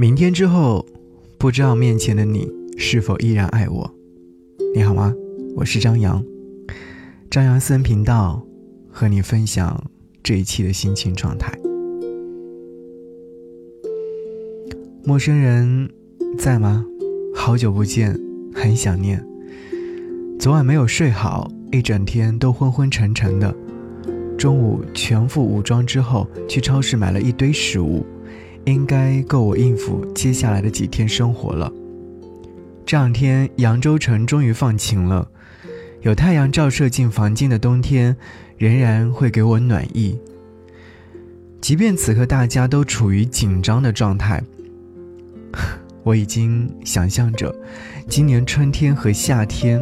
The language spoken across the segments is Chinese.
明天之后，不知道面前的你是否依然爱我？你好吗？我是张扬，张扬私人频道，和你分享这一期的心情状态。陌生人在吗？好久不见，很想念。昨晚没有睡好，一整天都昏昏沉沉的。中午全副武装之后，去超市买了一堆食物。应该够我应付接下来的几天生活了。这两天扬州城终于放晴了，有太阳照射进房间的冬天，仍然会给我暖意。即便此刻大家都处于紧张的状态，我已经想象着今年春天和夏天，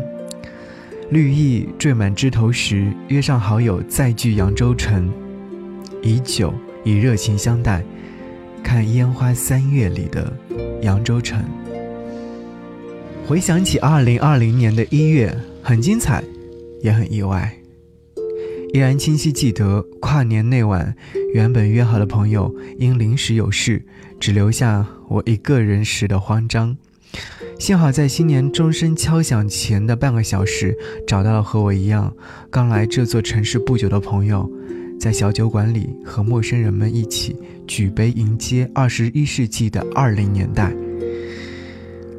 绿意缀满枝头时，约上好友再聚扬州城，以酒以热情相待。看烟花三月里的扬州城，回想起二零二零年的一月，很精彩，也很意外。依然清晰记得跨年那晚，原本约好的朋友因临时有事，只留下我一个人时的慌张。幸好在新年钟声敲响前的半个小时，找到了和我一样刚来这座城市不久的朋友。在小酒馆里和陌生人们一起举杯迎接二十一世纪的二零年代。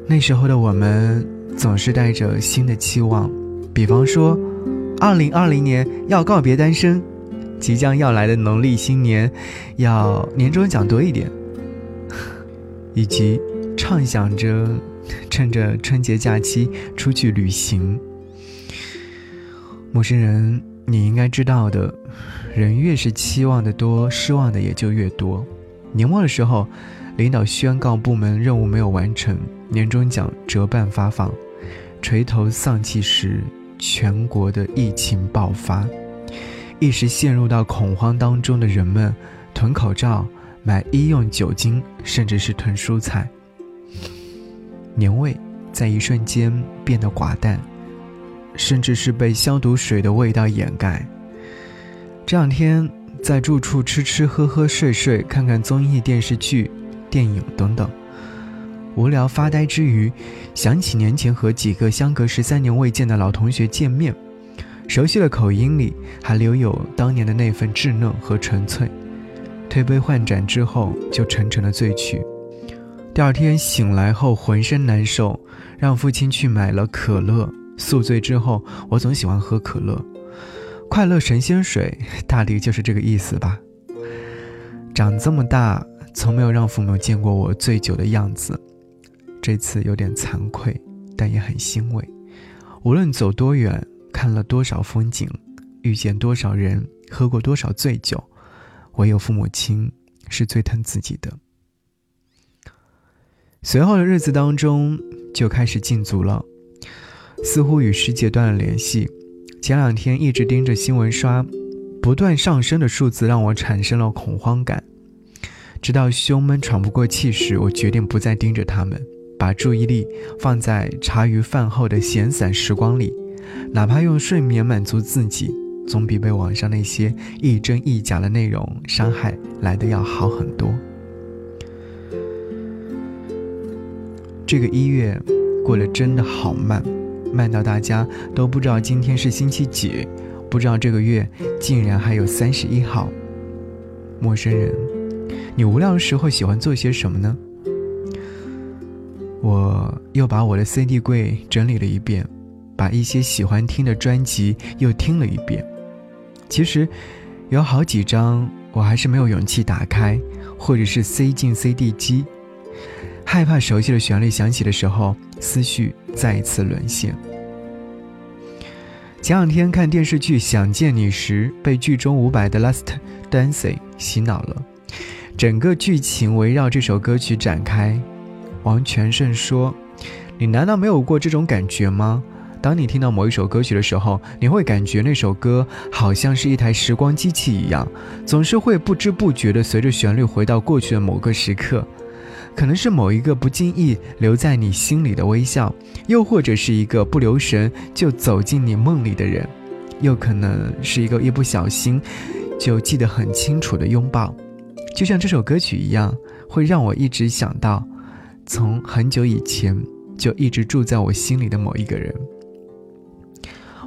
那时候的我们总是带着新的期望，比方说，二零二零年要告别单身，即将要来的农历新年要年终奖多一点，以及畅想着趁着春节假期出去旅行。陌生人，你应该知道的。人越是期望的多，失望的也就越多。年末的时候，领导宣告部门任务没有完成，年终奖折半发放。垂头丧气时，全国的疫情爆发，一时陷入到恐慌当中的人们，囤口罩、买医用酒精，甚至是囤蔬菜。年味在一瞬间变得寡淡，甚至是被消毒水的味道掩盖。这两天在住处吃吃喝喝睡睡，看看综艺、电视剧、电影等等，无聊发呆之余，想起年前和几个相隔十三年未见的老同学见面，熟悉的口音里还留有当年的那份稚嫩和纯粹。推杯换盏之后，就沉沉的醉去。第二天醒来后浑身难受，让父亲去买了可乐。宿醉之后，我总喜欢喝可乐。快乐神仙水，大抵就是这个意思吧。长这么大，从没有让父母见过我醉酒的样子，这次有点惭愧，但也很欣慰。无论走多远，看了多少风景，遇见多少人，喝过多少醉酒，唯有父母亲是最疼自己的。随后的日子当中，就开始禁足了，似乎与世界断了联系。前两天一直盯着新闻刷，不断上升的数字让我产生了恐慌感。直到胸闷喘不过气时，我决定不再盯着他们，把注意力放在茶余饭后的闲散时光里。哪怕用睡眠满足自己，总比被网上那些一真一假的内容伤害来的要好很多。这个一月过得真的好慢。慢到大家都不知道今天是星期几，不知道这个月竟然还有三十一号。陌生人，你无聊的时候喜欢做些什么呢？我又把我的 CD 柜整理了一遍，把一些喜欢听的专辑又听了一遍。其实，有好几张我还是没有勇气打开，或者是塞进 CD 机，害怕熟悉的旋律响起的时候，思绪再一次沦陷。前两天看电视剧《想见你》时，被剧中伍佰的《Last Dancing》洗脑了，整个剧情围绕这首歌曲展开。王全胜说：“你难道没有过这种感觉吗？当你听到某一首歌曲的时候，你会感觉那首歌好像是一台时光机器一样，总是会不知不觉地随着旋律回到过去的某个时刻。”可能是某一个不经意留在你心里的微笑，又或者是一个不留神就走进你梦里的人，又可能是一个一不小心就记得很清楚的拥抱，就像这首歌曲一样，会让我一直想到，从很久以前就一直住在我心里的某一个人。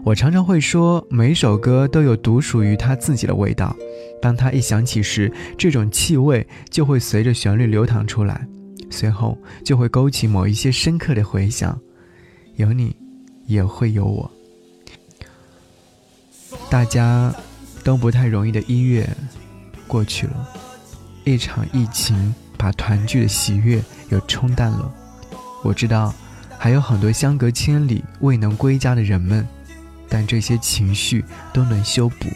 我常常会说，每首歌都有独属于它自己的味道。当它一响起时，这种气味就会随着旋律流淌出来，随后就会勾起某一些深刻的回想。有你，也会有我。大家都不太容易的一月过去了，一场疫情把团聚的喜悦又冲淡了。我知道，还有很多相隔千里未能归家的人们。但这些情绪都能修补，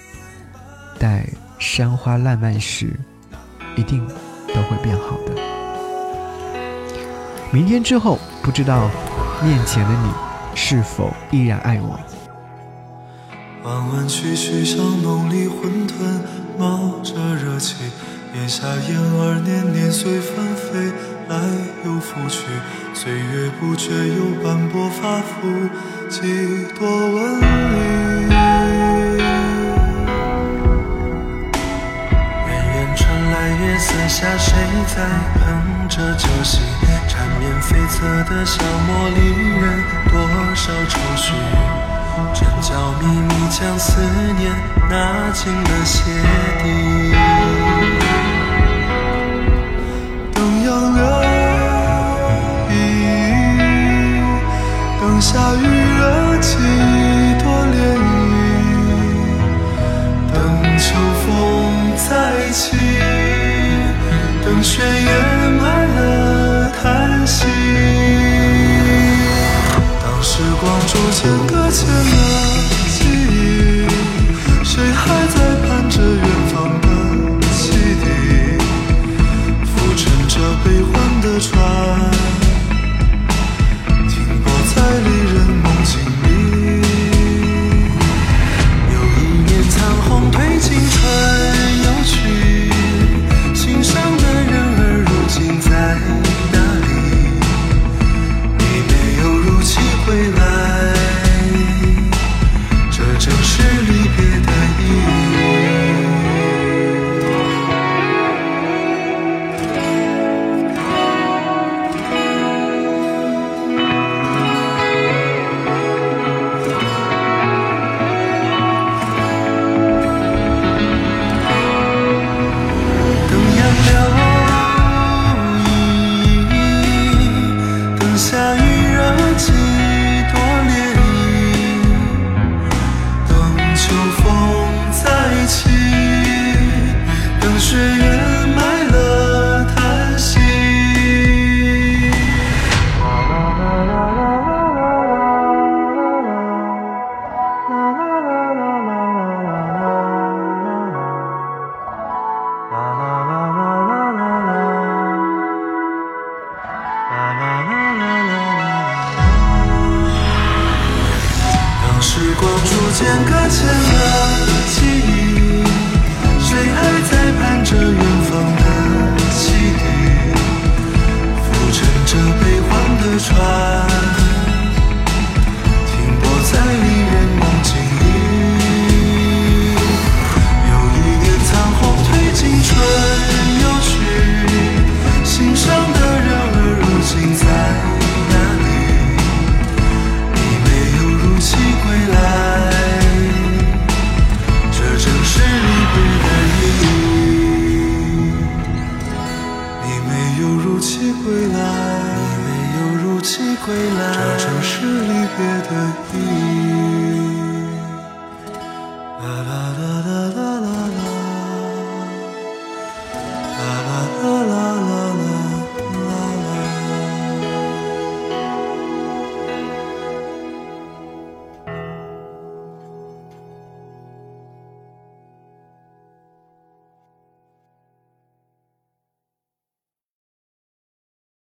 待山花烂漫时，一定都会变好的。明天之后，不知道面前的你是否依然爱我。弯弯曲曲像梦里混沌，冒着热气，檐下燕儿年年随风飞，来又复去，岁月不觉又斑驳发肤。几多纹理？远远传来月色下谁在哼着旧戏？缠绵悱恻的小茉莉人多少愁绪？真叫秘密将思念纳进了鞋底。灯样了意，等下雨。几朵涟漪，等秋风再起，等雪夜搁浅了。时光逐渐搁浅了记忆，谁还在盼着远方的汽笛？浮沉着悲欢的船，归来，这就是离别的意义。